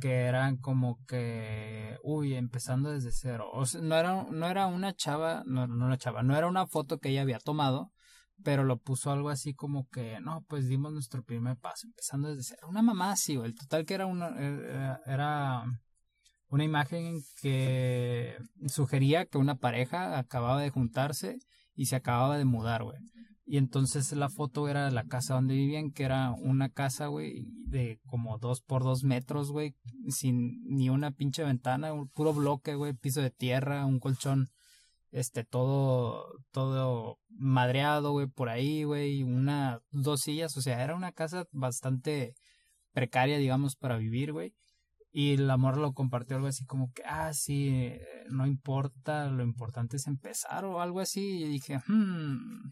Que eran como que, uy, empezando desde cero. O sea, no era, no era una chava, no, no chava, no era una foto que ella había tomado, pero lo puso algo así como que, no, pues dimos nuestro primer paso, empezando desde cero. Una mamá así, güey. El total que era una, era, era una imagen que sugería que una pareja acababa de juntarse y se acababa de mudar, güey. Y entonces la foto era de la casa donde vivían, que era una casa, güey, de como dos por dos metros, güey, sin ni una pinche ventana, un puro bloque, güey, piso de tierra, un colchón, este, todo, todo madreado, güey, por ahí, güey, una, dos sillas, o sea, era una casa bastante precaria, digamos, para vivir, güey. Y el amor lo compartió algo así como que, ah, sí, no importa, lo importante es empezar o algo así. Y dije, hmm,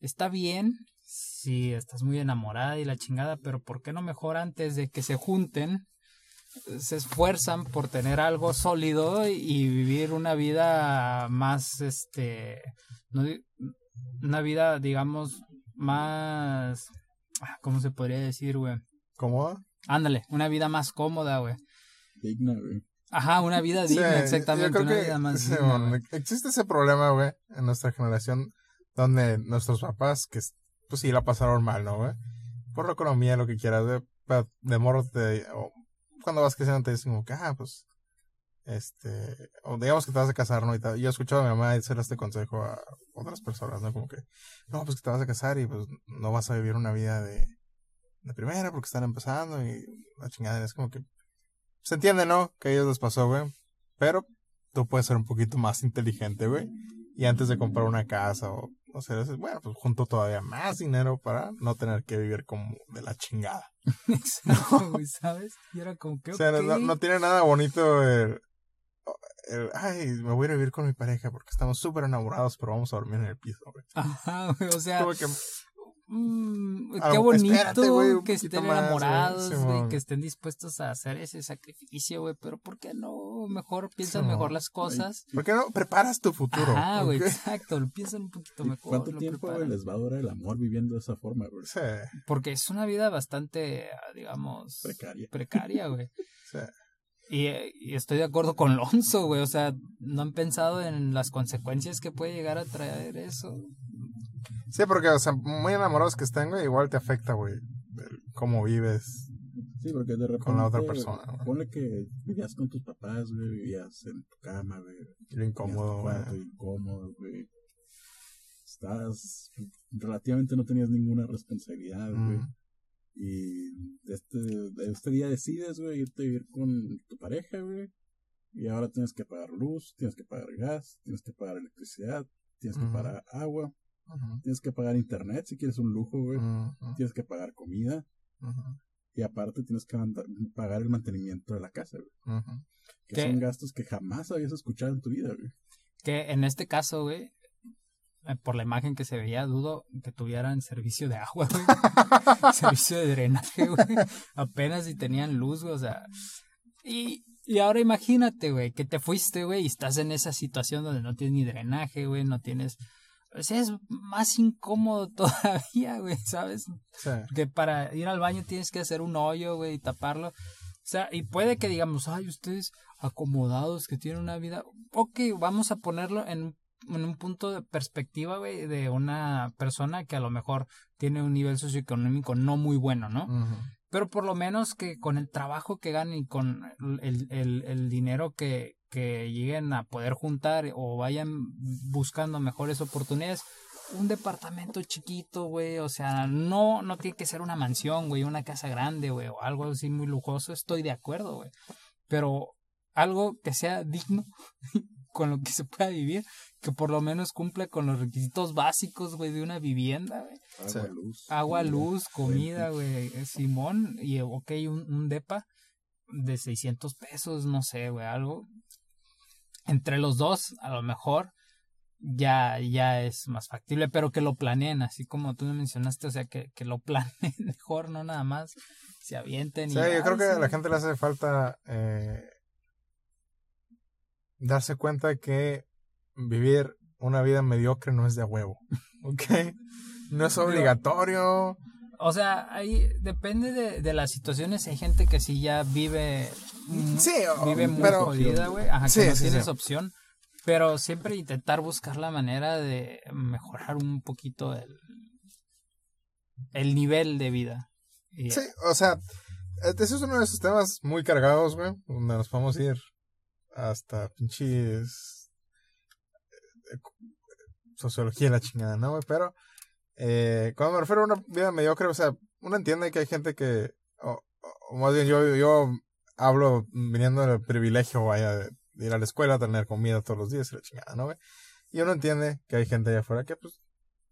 está bien si estás muy enamorada y la chingada, pero ¿por qué no mejor antes de que se junten? se esfuerzan por tener algo sólido y vivir una vida más, este, no, una vida, digamos, más, ah, ¿cómo se podría decir, güey? ¿Cómoda? Ándale, una vida más cómoda, güey. Digna, güey. Ajá, una vida digna, Sí, exactamente. yo creo una que vida más sí, digna, bueno, existe ese problema, güey, en nuestra generación, donde nuestros papás, que pues sí la pasaron mal, ¿no? Por la economía, lo que quieras, pero de morro te, o cuando vas creciendo te dicen como que, ah, pues, este, o digamos que te vas a casar, ¿no? Y yo he escuchado a mi mamá decirle este consejo a otras personas, ¿no? Como que, no, pues que te vas a casar y pues no vas a vivir una vida de, de primera porque están empezando y la chingada es como que, se entiende, ¿no? Que a ellos les pasó, güey. Pero tú puedes ser un poquito más inteligente, güey. Y antes de comprar una casa o, sé, dices, bueno, pues junto todavía más dinero para no tener que vivir como de la chingada. Exacto, güey, ¿sabes? Y era como que, O sea, no, tiene nada bonito el, el, ay, me voy a vivir con mi pareja porque estamos súper enamorados, pero vamos a dormir en el piso, güey. Ajá, güey, o sea, Como que, mm, Ah, qué bonito espérate, güey, un que estén más, güey, enamorados, güey, que estén dispuestos a hacer ese sacrificio, güey, pero ¿por qué no? Mejor piensan mejor las cosas. ¿por qué no preparas tu futuro? Ajá, güey, exacto, lo piensan un poquito ¿Y mejor. ¿Cuánto tiempo preparan. les va a durar el amor viviendo de esa forma, güey? Sí, Porque es una vida bastante, ah, digamos, Precaria. precaria, güey. sí. Y, y estoy de acuerdo con Lonzo, güey. O sea, no han pensado en las consecuencias que puede llegar a traer eso. Sí, porque, o sea, muy enamorados que estén, güey, igual te afecta, güey, cómo vives. Sí, porque de repente. Con la otra persona, güey. Ponle que vivías con tus papás, güey, vivías en tu cama, güey. Lo incómodo, güey. incómodo, güey. Relativamente no tenías ninguna responsabilidad, güey. Mm. Y este, este día decides, güey, irte a vivir con tu pareja, güey. Y ahora tienes que pagar luz, tienes que pagar gas, tienes que pagar electricidad, tienes que pagar agua, Tienes que pagar internet si quieres un lujo, güey. Tienes que pagar comida. Y aparte tienes que pagar el mantenimiento de la casa, güey. Que ¿Qué? son gastos que jamás habías escuchado en tu vida, güey. Que en este caso, güey, eh, por la imagen que se veía, dudo que tuvieran servicio de agua, güey. servicio de drenaje, güey. Apenas si tenían luz, güey. O sea. Y, y ahora imagínate, güey, que te fuiste, güey, y estás en esa situación donde no tienes ni drenaje, güey, no tienes. O sea, es más incómodo todavía, güey, ¿sabes? Sí. que para ir al baño tienes que hacer un hoyo, güey, y taparlo. O sea, y puede que digamos, ay, ustedes acomodados que tienen una vida. Ok, vamos a ponerlo en, en un punto de perspectiva, güey, de una persona que a lo mejor tiene un nivel socioeconómico no muy bueno, ¿no? Pero por lo menos que con el trabajo que ganen y con el, el, el dinero que, que lleguen a poder juntar o vayan buscando mejores oportunidades, un departamento chiquito, güey, o sea, no, no tiene que ser una mansión, güey, una casa grande, güey, o algo así muy lujoso, estoy de acuerdo, güey. Pero algo que sea digno con lo que se pueda vivir, que por lo menos cumpla con los requisitos básicos, güey, de una vivienda, güey. Agua, luz. Agua, comida, luz, comida, güey. eh, Simón, y ok, un, un depa de 600 pesos, no sé, güey, algo. Entre los dos, a lo mejor, ya, ya es más factible, pero que lo planeen, así como tú me mencionaste, o sea, que, que lo planeen mejor, no nada más se avienten. Sí, y, yo "Ay, creo que a sí". la gente le hace falta eh, darse cuenta que vivir una vida mediocre no es de huevo, ¿ok? No es obligatorio. O sea, ahí depende de, de las situaciones. Hay gente que sí ya vive. mm, Sí, vive muy pero- jodida, güey. Ajá, que no sí, tienes sí. opción. Pero siempre intentar buscar la manera de mejorar un poquito el, el nivel de vida. Sí, o sea, este es uno de esos temas muy cargados, güey, donde nos podemos ir hasta pinches... eh, sociología y la chingada, ¿no, güey? Pero eh, cuando me refiero a una vida mediocre, o sea, uno entiende que hay gente que, o, más bien yo, yo hablo viniendo del privilegio, de ir a la escuela, tener comida todos los días y la chingada, ¿no, güey? Y uno entiende que hay gente allá afuera que, pues,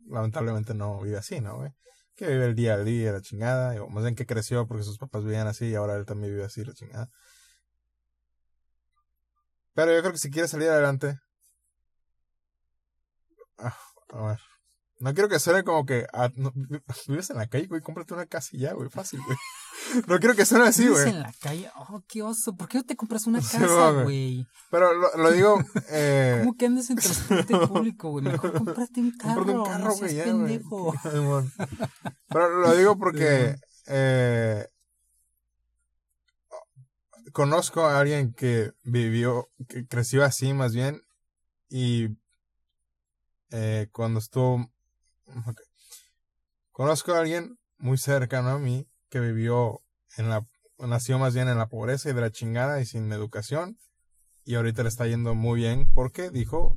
lamentablemente no vive así, ¿no, güey? Que vive el día al día, la chingada, o más bien que creció porque sus papás vivían así y ahora él también vive así, la chingada. Pero yo creo que si quieres salir adelante. Ah, a ver. No quiero que suene como que. ah, no, vives en la calle, güey. Cómprate una casa y ya, güey. Fácil, güey. No quiero que suene así, Vives güey. en la calle. Oh, qué oso. ¿Por qué no te compras una casa, güey. güey? Pero lo, lo digo. Eh, ¿Cómo que andas en transporte público, güey? Mejor cómprate un carro. un carro, no güey. ya, pendejo. Pero lo digo porque. Eh, conozco a alguien que vivió. Que creció así, más bien. Y. Eh, cuando estuvo. Conozco a alguien muy cercano a mí que vivió en la. Nació más bien en la pobreza y de la chingada y sin educación. Y ahorita le está yendo muy bien porque dijo.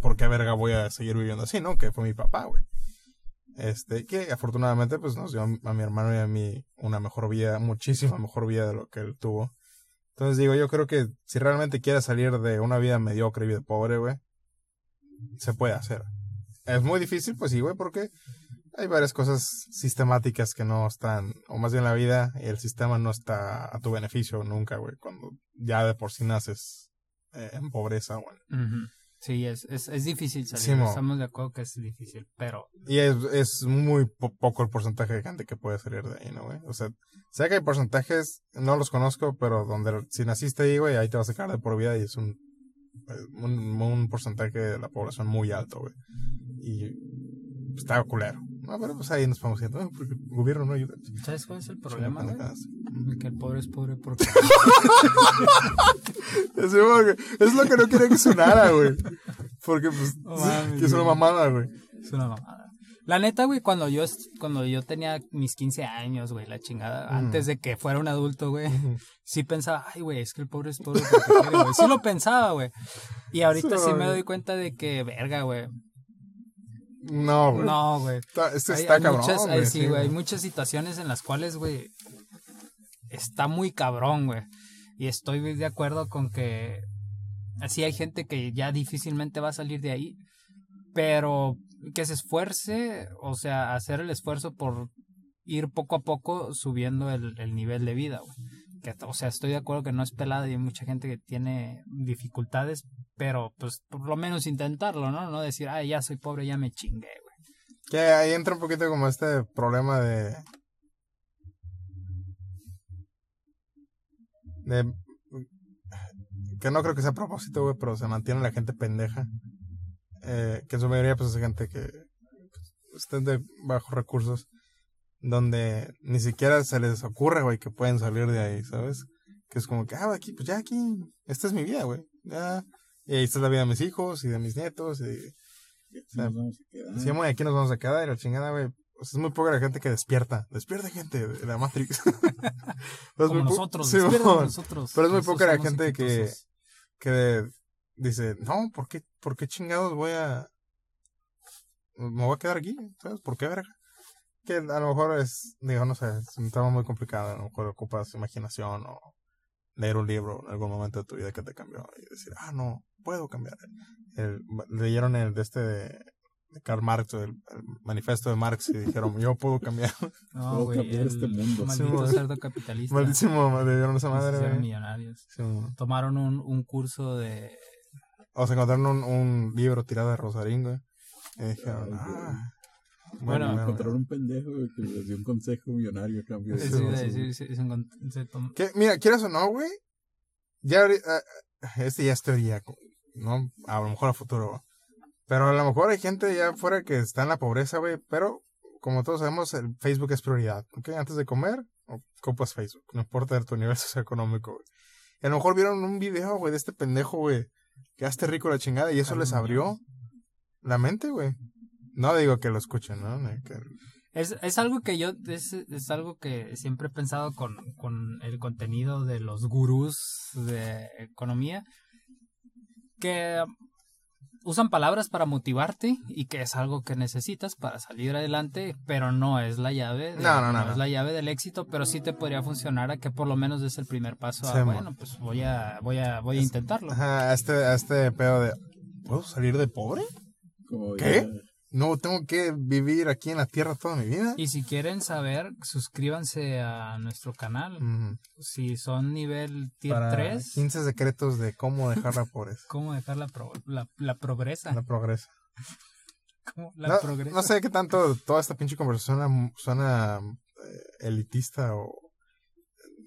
¿Por qué verga voy a seguir viviendo así, no? Que fue mi papá, güey. Este, que afortunadamente, pues nos dio a, mi hermano y a mí una mejor vida, muchísima mejor vida de lo que él tuvo. Entonces digo, yo creo que si realmente quieres salir de una vida mediocre y vida pobre, güey, se puede hacer. Es muy difícil, pues sí, güey, porque hay varias cosas sistemáticas que no están, o más bien la vida y el sistema no está a tu beneficio nunca, güey, cuando ya de por sí naces eh, en pobreza, güey. Sí, es, es, es difícil salir. Sí, mo. Estamos de acuerdo que es difícil, pero Y es, es muy po- poco el porcentaje de gente que puede salir de ahí, ¿no, güey? O sea, sé que hay porcentajes, no los conozco, pero donde si naciste ahí, güey, ahí te vas a sacar de por vida y es un, un, un porcentaje de la población muy alto, güey. Y está culero. No, pero pues ahí nos vamos yendo, "Eh, porque el gobierno no ayuda. ¿sabes cuál es el problema, güey? Que el pobre es pobre porque... Es lo que no quería que sonara, güey. Porque, pues, que es una mamada, güey. Es una mamada. La neta, güey, cuando yo, cuando yo tenía mis 15 años, güey, la chingada, Mm. antes de que fuera un adulto, güey, sí pensaba, ay, güey, es que el pobre es quiere, güey. Sí lo pensaba, güey. Y ahorita Sí, sí me doy cuenta de que, verga, güey. No, güey. No, güey. Está, este Hay- está hay cabrón, muchas, hay- sí, güey, hay muchas situaciones en las cuales, güey, está muy cabrón, güey. Y estoy de acuerdo con que así hay gente que ya difícilmente va a salir de ahí, pero que se esfuerce, o sea, hacer el esfuerzo por ir poco a poco subiendo el, el nivel de vida, güey. Que, o sea, estoy de acuerdo que no es pelada y hay mucha gente que tiene dificultades, pero pues por lo menos intentarlo, ¿no? No decir, ay, ya soy pobre, ya me chingué, güey. Que ahí entra un poquito como este problema de. de. que no creo que sea a propósito, güey, pero se mantiene la gente pendeja. Eh, que en su mayoría, pues es gente que pues, estén de bajos recursos. Donde ni siquiera se les ocurre, güey, que pueden salir de ahí, ¿sabes? Que es como que, ah, aquí, pues ya aquí, esta es mi vida, güey. Ya. Y ahí está la vida de mis hijos y de mis nietos y Y así nos vamos aquí nos vamos a quedar y la chingada, güey. Pues es muy poca la gente que despierta. Despierta gente de la Matrix. Como nosotros, Sí, despierta nosotros. Pero es muy Nosotros poca la gente que, que dice, no, ¿por qué, ¿por qué chingados voy a... Me voy a quedar aquí? ¿Sabes? ¿Por qué verga? Que a lo mejor es, digo, no sé, es un tema muy complicado. A lo mejor ocupas imaginación o leer un libro en algún momento de tu vida que te cambió y decir, ah, no, puedo cambiar. El, leyeron el de este de, de Karl Marx, el, el manifiesto de Marx y dijeron, yo puedo cambiar. No, Puedo cambiar el este mundo. Maldito Sí, cerdo capitalista. Malísimo, le dieron esa Se madre. millonarios. Sí. Tomaron un, un curso de... O se encontraron un, un libro tirado de Rosarín, güey. Y dijeron, Ay, ah. Bueno, güey. Encontraron un pendejo güey, que les dio un consejo millonario a cambio de Sí, Sí, sí, güey, sí, eso. mira, quieras o no, güey. Ya ah, este ya es teoría, ¿no? A lo mejor a futuro. Pero a lo mejor hay gente ya afuera que está en la pobreza, güey. Pero, como todos sabemos, el Facebook es prioridad. ¿Ok? Antes de comer, ocupas Facebook. No importa tu nivel socioeconómico, güey. Y a lo mejor vieron un video, güey, de este pendejo, güey. Que hazte rico la chingada. Y eso les abrió la mente, güey. No digo que lo escuchen, ¿no? Que- Es, es algo que yo, es, es algo que siempre he pensado con, con el contenido de los gurús de economía, que usan palabras para motivarte y que es algo que necesitas para salir adelante, pero no es la llave. de- No, no, no, no. es la llave del éxito, pero sí te podría funcionar a que por lo menos des el primer paso. A, Sí, bueno, pues voy a, voy a, voy a intentarlo. Ajá, a este, a este pedo de. ¿Puedo salir de pobre? ¿Qué? No, tengo que vivir aquí en la tierra toda mi vida. Y si quieren saber, suscríbanse a nuestro canal. Si son nivel tier Para 3, 15 secretos de cómo dejar la pobreza. ¿cómo dejar la, pro- la, la progresa? La progresa. ¿Cómo la No, progresa? no sé qué tanto toda esta pinche conversación suena, suena, eh, elitista o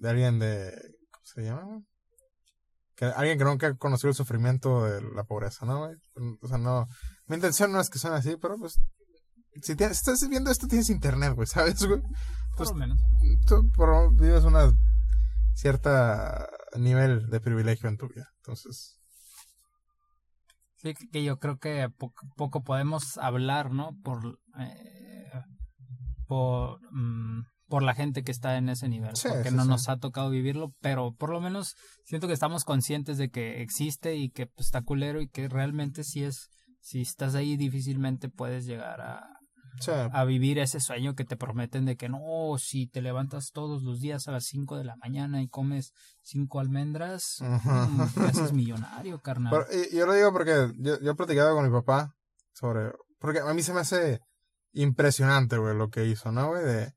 de alguien de. ¿Cómo se llama? Que alguien que nunca ha conocido el sufrimiento de la pobreza, ¿no? O sea, no. Mi intención no es que suene así, pero pues. Si, estás viendo esto, tienes internet, güey, ¿sabes, güey? Por lo menos. Tú por- vives una cierta nivel de privilegio en tu vida. Entonces, Sí, que- yo creo que poco, poco podemos hablar, ¿no? Por, eh, por, mm, por la gente que está en ese nivel. Sí, porque sí, no sí. nos ha tocado vivirlo, pero por lo menos siento que estamos conscientes de que existe y que pues, está culero y que realmente si es, si estás ahí difícilmente puedes llegar a, a vivir ese sueño que te prometen de que no, si te levantas todos los días a las 5 de la mañana y comes cinco almendras, mm, te haces millonario, carnal. Pero, y- yo lo digo porque yo, yo he platicado con mi papá sobre... Porque a mí se me hace impresionante, güey, lo que hizo, ¿no, güey? De,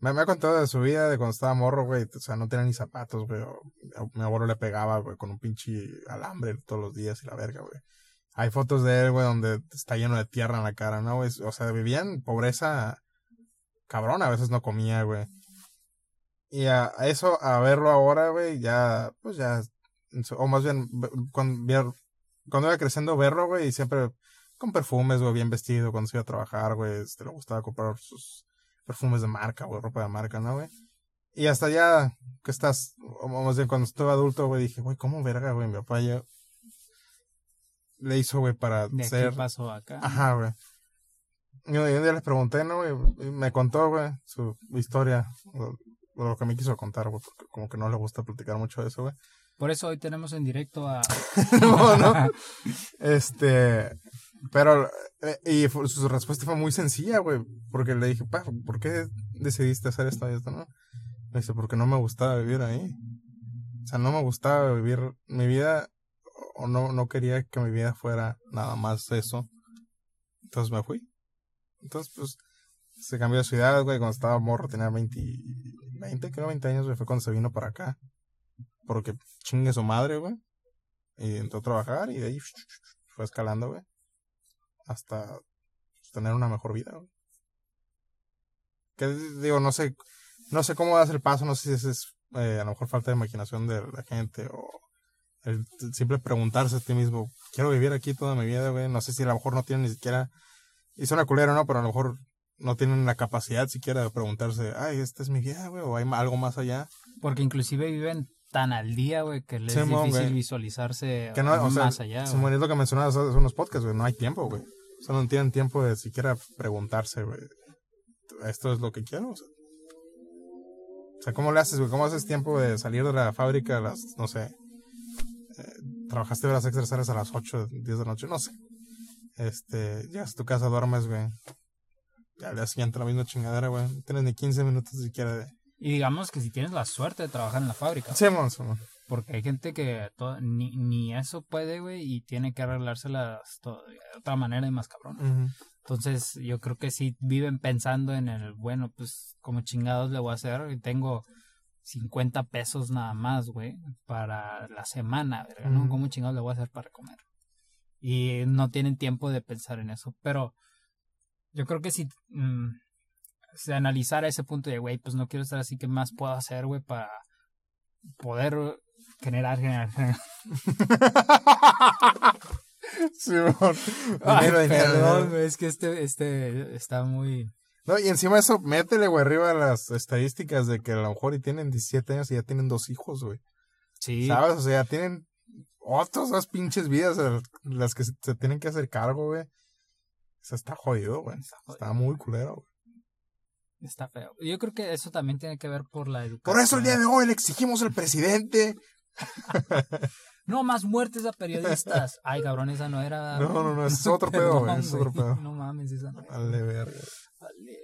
me, me ha contado de su vida, de cuando estaba morro, güey. O sea, no tenía ni zapatos, güey. o- Mi abuelo le pegaba, güey, con un pinche alambre todos los días y la verga, güey. Hay fotos de él, güey, donde está lleno de tierra en la cara, ¿no, güey? O sea, vivía en pobreza cabrón, a veces no comía, güey. Y a, eso, a verlo ahora, güey, ya, pues ya, o más bien, cuando, cuando iba creciendo, verlo, güey, y siempre con perfumes, güey, bien vestido, cuando se iba a trabajar, güey, este, le gustaba comprar sus perfumes de marca, güey, ropa de marca, ¿no, güey? Y hasta ya que estás, o más bien cuando estuve adulto, güey, dije, güey, ¿cómo verga, güey? Mi papá ya le hizo, güey, para de ser... aquí pasó acá. Ajá, güey. Y un día les pregunté, ¿no? Y me contó, güey, su historia, lo, lo que me quiso contar, güey, porque como que no le gusta platicar mucho de eso, güey. Por eso hoy tenemos en directo a... no, no. Este, pero, eh, y su respuesta fue muy sencilla, güey, porque le dije, pa, ¿por qué decidiste hacer esto y esto, no? Me dice, porque no me gustaba vivir ahí. O sea, no me gustaba vivir mi vida, o no, no quería que mi vida fuera nada más eso. Entonces me fui. Entonces, pues, se cambió de ciudad, güey, cuando estaba morro, tenía 20, 20, creo 20 años, güey, fue cuando se vino para acá. Porque chingue su madre, güey. Y entró a trabajar y de ahí fue escalando, güey. Hasta pues, tener una mejor vida, güey. Que digo, no sé, no sé cómo das el paso, no sé si es eh, a lo mejor falta de imaginación de la gente o el simple preguntarse a ti mismo, quiero vivir aquí toda mi vida, güey. No sé si a lo mejor no tienen ni siquiera, y suena culero, ¿no? Pero a lo mejor no tienen la capacidad siquiera de preguntarse, ay, esta es mi vida, güey, o hay algo más allá. Porque inclusive viven tan al día, güey, que les Sí, es difícil visualizarse Que no, o sea, más allá. Es lo que mencionabas hace unos podcasts, güey. No hay tiempo, güey. O sea, no tienen tiempo de siquiera preguntarse, güey. ¿Esto es lo que quiero? O sea, o sea, ¿cómo le haces, güey? ¿Cómo haces tiempo de salir de la fábrica a las, no sé, trabajaste horas extras sales a las 8, 10 de la noche? No sé. Este, llegas a tu casa, duermes, güey. Ya al día siguiente la misma chingadera, güey. No tienes ni 15 minutos siquiera de... Y digamos que si tienes la suerte de trabajar en la fábrica, Simón, Simón. porque hay gente que to- ni, ni eso puede, güey, y tiene que arreglárselas to- de otra manera y más cabrón. Entonces, yo creo que sí viven pensando en el, bueno, pues, como chingados le voy a hacer, y tengo 50 pesos nada más, güey, para la semana, verga, ¿no? ¿Cómo chingados le voy a hacer para comer? Y no tienen tiempo de pensar en eso, pero yo creo que si mm, se analizara ese punto de, güey, pues no quiero estar así, ¿qué más puedo hacer, güey, para poder generar, generar, generar? Simón. Ay, Dinero, perdón, dinero. es que este, este está muy... No, y encima de eso, métele, güey, arriba las estadísticas de que a lo mejor y tienen 17 años y ya tienen dos hijos, güey. Sí, ¿Sabes? O sea, tienen otras dos pinches vidas a las que se, tienen que hacer cargo, güey. O sea, está jodido, güey. Está muy culero, güey. Está feo. Yo creo que eso también tiene que ver por la educación. Por eso el día de hoy le exigimos al presidente. No más muertes a periodistas. Ay, cabrón, esa no era. No, no, no, es otro pedo, güey, es otro pedo. No mames, esa no. Vale, verga. Vale,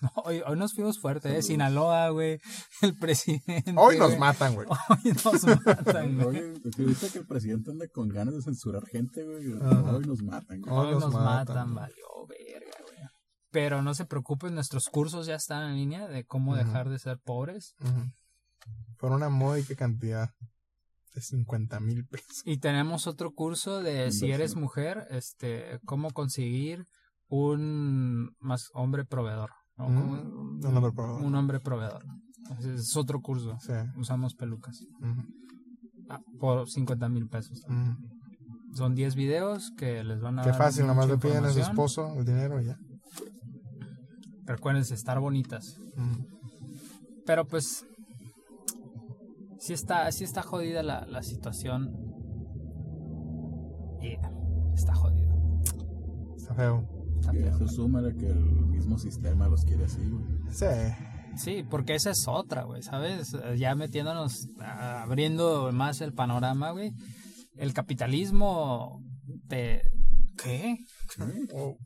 hoy, hoy nos fuimos fuerte, ¿eh? Sinaloa, güey. El presidente. Hoy nos güey. matan, güey. Hoy nos matan, güey. Oye, ¿te viste que el presidente anda con ganas de censurar gente, güey? Hoy nos matan, güey. Hoy Hoy nos nos matan. matan, valió verga, güey. Pero no se preocupen, nuestros cursos ya están en línea de cómo dejar de ser pobres. Ujú. Por una módica cantidad de 50 mil pesos. Y tenemos otro curso de si eres mujer, este, cómo conseguir un más hombre proveedor. Mm, un hombre proveedor. Un hombre proveedor. Ese Es otro curso. Sí. Usamos pelucas. Ah, por 50 mil pesos. Son 10 videos que les van a Qué dar fácil, nomás le piden a su esposo el dinero y ya. Recuérdense, estar bonitas. Pero pues sí está, sí está jodida la, la situación. Yeah, está jodido. Está feo. Feo. eso súmale que el mismo sistema los quiere así, güey. Sí. Sí, porque esa es otra, güey, ¿sabes? Ya metiéndonos, abriendo más el panorama, güey. El capitalismo te... ¿Qué? Oh.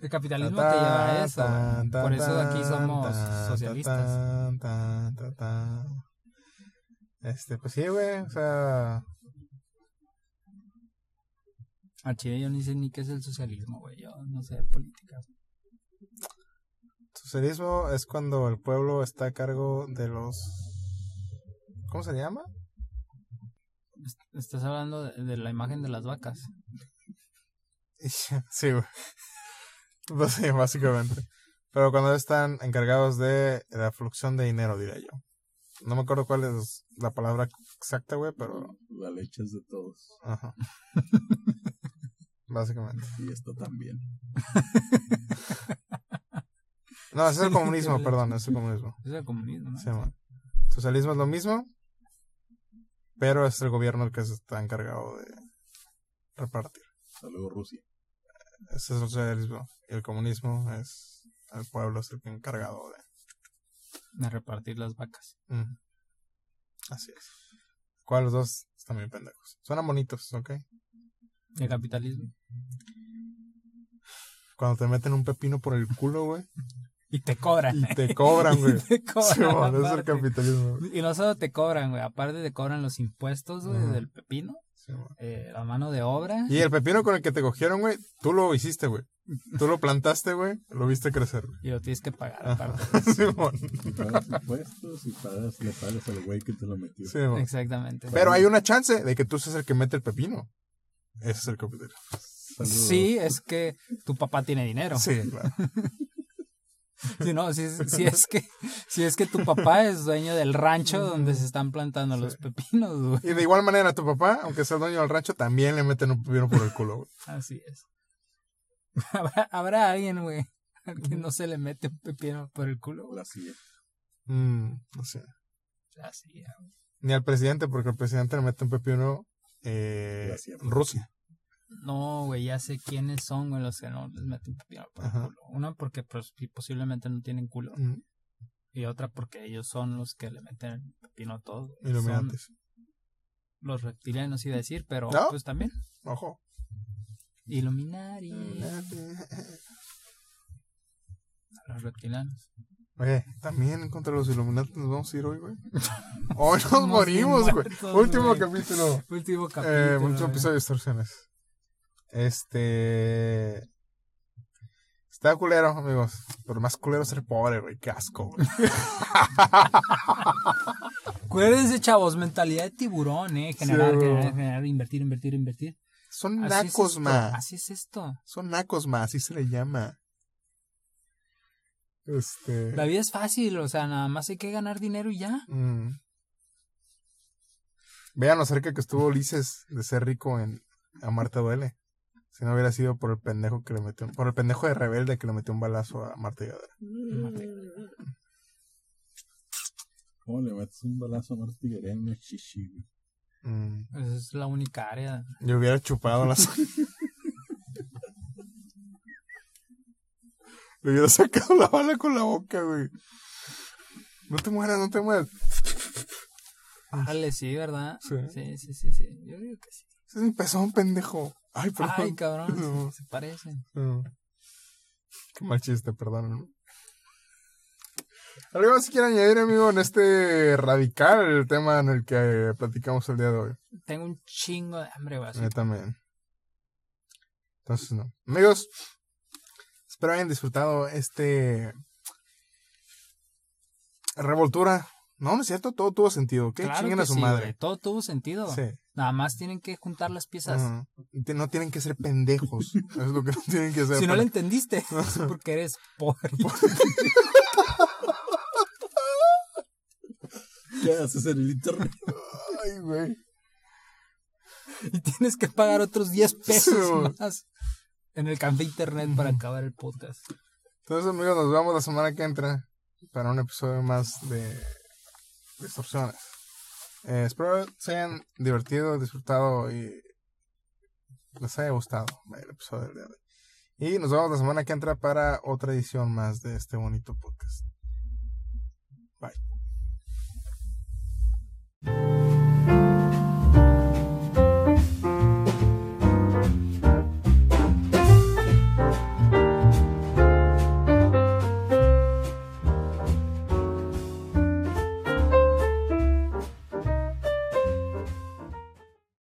El capitalismo te lleva a eso. Por eso aquí somos socialistas. Este, pues sí, güey. O sea, Al chile yo ni sé ni qué es el socialismo, güey. Yo no sé de política. socialismo es cuando el pueblo está a cargo de los. ¿Cómo se llama? Est- Estás hablando de, de la imagen de las vacas. Sí, güey. Pues sí, básicamente. Pero cuando están encargados de la fluxión de dinero, diría yo. No me acuerdo cuál es la palabra exacta, güey, pero. La leche es de todos. Ajá. Básicamente. Y esto también. No, ese es el comunismo, perdón, es el comunismo. Es el comunismo, ¿no? Sí, man. Socialismo es lo mismo, pero es el gobierno el que se está encargado de repartir. Saludos, Rusia. Ese es el socialismo. Y el comunismo es el pueblo, es el que encargado de. De repartir las vacas. Así es. ¿Cuáles dos están bien pendejos? Suenan bonitos, ¿ok? El capitalismo. Cuando te meten un pepino por el culo, güey, Y te cobran. y te cobran, güey. te cobran. Sí, es el capitalismo. güey. Y no solo te cobran, güey. Aparte te cobran los impuestos, güey, del pepino. Sí, eh, la mano de obra. Y el pepino con el que te cogieron, güey, tú lo hiciste, güey. Tú lo plantaste, güey, lo viste crecer. güey. Y lo tienes que pagar, aparte. Simón. Y pagas impuestos y pagas, le pagas al güey que te lo metió. Simón. Exactamente. Pero hay una chance de que tú seas el que mete el pepino. Ese es el. Saludos. Sí, es que tu papá tiene dinero. Sí, claro. Si no, si es, si es que si es que tu papá es dueño del rancho donde se están plantando los pepinos, güey. Y de igual manera, tu papá, aunque sea dueño del rancho, también le meten un pepino por el culo, güey. Así es. Habrá, habrá alguien, güey, al que no se le mete un pepino por el culo, güey. La CIA. Mm, no sé. Así, güey. Ni al presidente, porque el presidente le mete un pepino eh, Gracias. Rusia. No, güey, ya sé quiénes son, güey, los que no les meten pepino por el culo. Una porque pues, posiblemente no tienen culo. Mm, Y otra porque ellos son los que le meten el pepino a todo. iluminantes. los reptilianos, iba a decir, pero ¿No? pues también. Ojo. Illuminati. Los reptilianos. Oye, también contra los iluminantes nos vamos a ir hoy, güey. Hoy nos morimos, güey. Último capítulo. Último capítulo. Eh, último güey. episodio de distorsiones. Este. Está culero, amigos. Pero más culero es ser pobre, güey. Qué asco, güey. Acuérdense, chavos, mentalidad de tiburón, ¿eh? Generar, Sí, generar, generar, invertir, invertir, invertir. Son Así es nacos, ma. Así es esto. Son nacos, ma. Así se le llama. Este. La vida es fácil, o sea, nada más hay que ganar dinero y ya. Mm. Vean lo cerca que estuvo Ulises de ser rico en Amarte Duele. Si no hubiera sido por el pendejo que le metió, por el pendejo de rebelde que le metió un balazo a Marta Gadera. ¿Cómo le metes un balazo a Marta Higuera en una chichi, güey? Mm. Esa es la única área. Yo hubiera chupado las. Le hubiera sacado la bala con la boca, güey. No te mueras, no te mueras. Árale, sí, ¿verdad? Sí. Sí, sí, sí, sí. Yo digo que sí. Ese es mi pezón, pendejo. Ay, perdón. Ay, cabrón, No, se parecen. no. Qué mal chiste, perdón. ¿Algo más que añadir, amigo, en este radical el tema en el que platicamos el día de hoy? Tengo un chingo de hambre, güey. Yo también. Entonces, no. Amigos, espero hayan disfrutado este. Revoltura. No, no es cierto, todo tuvo sentido. ¿Qué Claro chinguen a su sí, madre? Todo tuvo sentido. Sí. Nada más tienen que juntar las piezas. No tienen que ser pendejos. es lo que no tienen que hacer. Si no lo entendiste, es porque eres pobre. ¿Qué haces en el internet? Ay, güey. y tienes que pagar otros 10 pesos Sí, más en el café internet para acabar el podcast. Entonces, amigos, nos vemos la semana que entra para un episodio más de Distorsiones. Eh, espero se hayan divertido, disfrutado y les haya gustado el episodio del día de hoy. Y nos vemos la semana que entra para otra edición más de este bonito podcast. Bye.